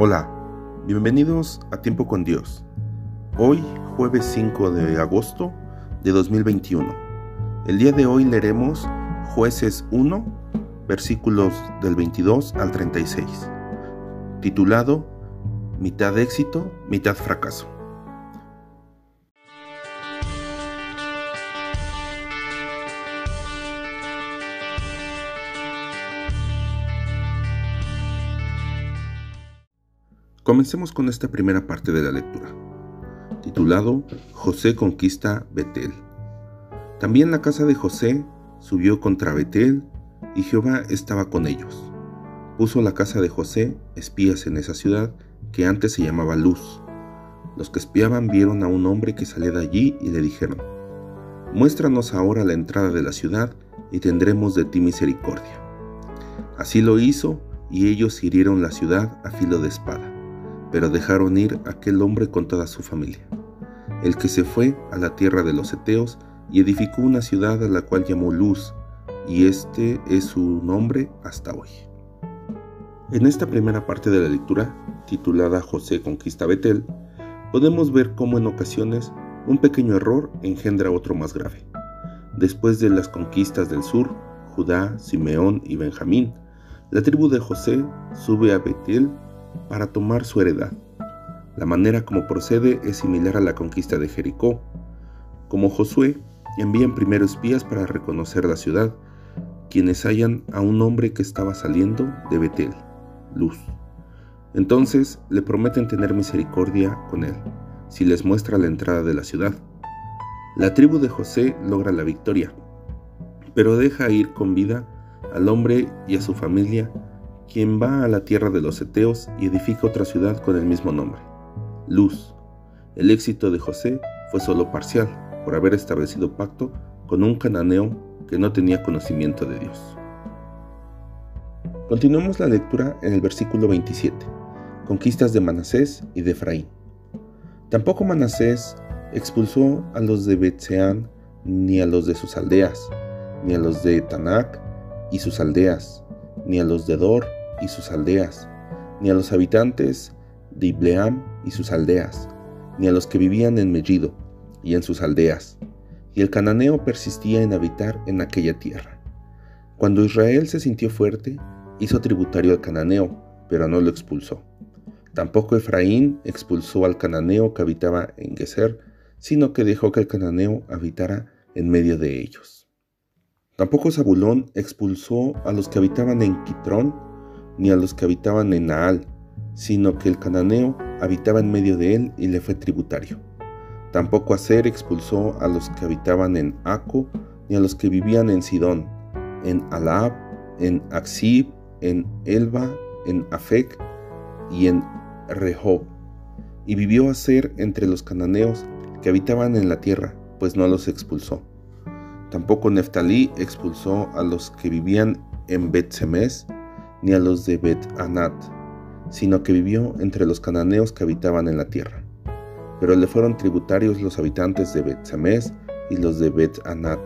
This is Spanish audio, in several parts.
Hola, bienvenidos a Tiempo con Dios. Hoy, jueves 5 de agosto de 2021. El día de hoy leeremos Jueces 1, versículos del 22 al 36, titulado Mitad éxito, mitad fracaso. Comencemos con esta primera parte de la lectura, titulado José conquista Betel. También la casa de José subió contra Betel y Jehová estaba con ellos. Puso la casa de José espías en esa ciudad que antes se llamaba Luz. Los que espiaban vieron a un hombre que salía de allí y le dijeron, Muéstranos ahora la entrada de la ciudad y tendremos de ti misericordia. Así lo hizo y ellos hirieron la ciudad a filo de espada pero dejaron ir aquel hombre con toda su familia, el que se fue a la tierra de los Eteos y edificó una ciudad a la cual llamó Luz, y este es su nombre hasta hoy. En esta primera parte de la lectura, titulada José conquista Betel, podemos ver cómo en ocasiones un pequeño error engendra otro más grave. Después de las conquistas del sur, Judá, Simeón y Benjamín, la tribu de José sube a Betel para tomar su heredad. La manera como procede es similar a la conquista de Jericó. Como Josué, envían primero espías para reconocer la ciudad, quienes hallan a un hombre que estaba saliendo de Betel, Luz. Entonces le prometen tener misericordia con él, si les muestra la entrada de la ciudad. La tribu de José logra la victoria, pero deja ir con vida al hombre y a su familia quien va a la tierra de los Eteos y edifica otra ciudad con el mismo nombre, Luz. El éxito de José fue solo parcial, por haber establecido pacto con un cananeo que no tenía conocimiento de Dios. Continuamos la lectura en el versículo 27, conquistas de Manasés y de Efraín. Tampoco Manasés expulsó a los de Betseán, ni a los de sus aldeas, ni a los de Tanac y sus aldeas, ni a los de Dor y sus aldeas, ni a los habitantes de Ibleam y sus aldeas, ni a los que vivían en Mellido y en sus aldeas. Y el cananeo persistía en habitar en aquella tierra. Cuando Israel se sintió fuerte, hizo tributario al cananeo, pero no lo expulsó. Tampoco Efraín expulsó al cananeo que habitaba en Geser, sino que dejó que el cananeo habitara en medio de ellos. Tampoco Zabulón expulsó a los que habitaban en Quitrón ni a los que habitaban en Naal, sino que el cananeo habitaba en medio de él y le fue tributario. Tampoco Aser expulsó a los que habitaban en Aco, ni a los que vivían en Sidón, en Alab, en Axib, en Elba, en Afec y en Rehob. Y vivió Aser entre los cananeos que habitaban en la tierra, pues no los expulsó. Tampoco Neftalí expulsó a los que vivían en Bet-Semes, ni a los de Bet Anat, sino que vivió entre los cananeos que habitaban en la tierra. Pero le fueron tributarios los habitantes de Bet y los de Bet Anat.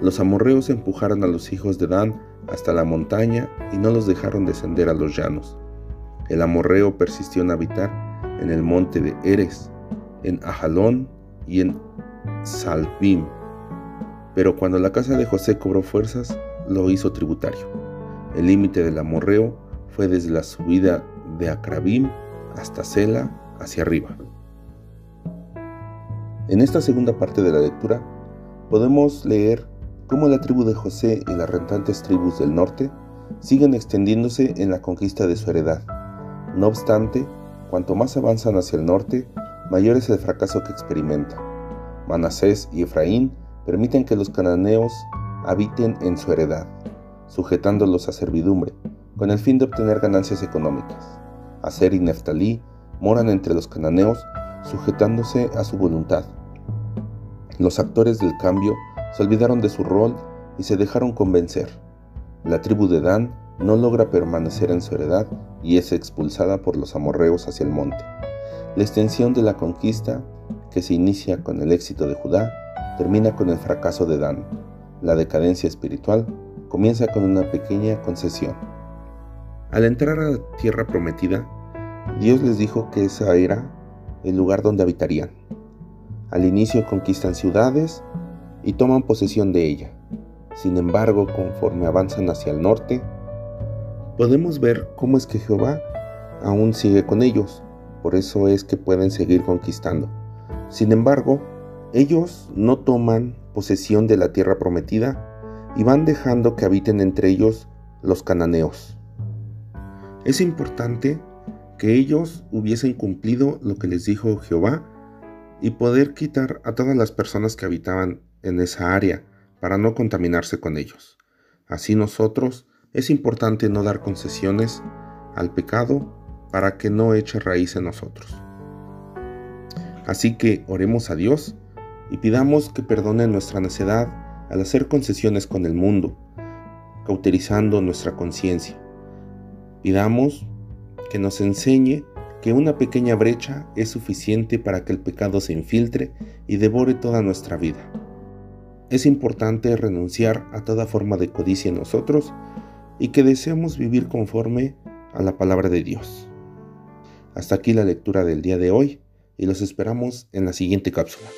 Los amorreos empujaron a los hijos de Dan hasta la montaña y no los dejaron descender a los llanos. El amorreo persistió en habitar en el monte de Eres, en Ajalón y en Salbim. Pero cuando la casa de José cobró fuerzas, lo hizo tributario. El límite del amorreo fue desde la subida de Acrabim hasta Sela hacia arriba. En esta segunda parte de la lectura podemos leer cómo la tribu de José y las rentantes tribus del norte siguen extendiéndose en la conquista de su heredad. No obstante, cuanto más avanzan hacia el norte, mayor es el fracaso que experimentan. Manasés y Efraín permiten que los cananeos habiten en su heredad sujetándolos a servidumbre, con el fin de obtener ganancias económicas. Aser y Neftalí moran entre los cananeos, sujetándose a su voluntad. Los actores del cambio se olvidaron de su rol y se dejaron convencer. La tribu de Dan no logra permanecer en su heredad y es expulsada por los amorreos hacia el monte. La extensión de la conquista, que se inicia con el éxito de Judá, termina con el fracaso de Dan. La decadencia espiritual comienza con una pequeña concesión. Al entrar a la tierra prometida, Dios les dijo que ese era el lugar donde habitarían. Al inicio conquistan ciudades y toman posesión de ella. Sin embargo, conforme avanzan hacia el norte, podemos ver cómo es que Jehová aún sigue con ellos. Por eso es que pueden seguir conquistando. Sin embargo, ellos no toman posesión de la tierra prometida y van dejando que habiten entre ellos los cananeos. Es importante que ellos hubiesen cumplido lo que les dijo Jehová y poder quitar a todas las personas que habitaban en esa área para no contaminarse con ellos. Así nosotros es importante no dar concesiones al pecado para que no eche raíz en nosotros. Así que oremos a Dios y pidamos que perdone nuestra necedad al hacer concesiones con el mundo, cauterizando nuestra conciencia. Pidamos que nos enseñe que una pequeña brecha es suficiente para que el pecado se infiltre y devore toda nuestra vida. Es importante renunciar a toda forma de codicia en nosotros y que deseemos vivir conforme a la palabra de Dios. Hasta aquí la lectura del día de hoy y los esperamos en la siguiente cápsula.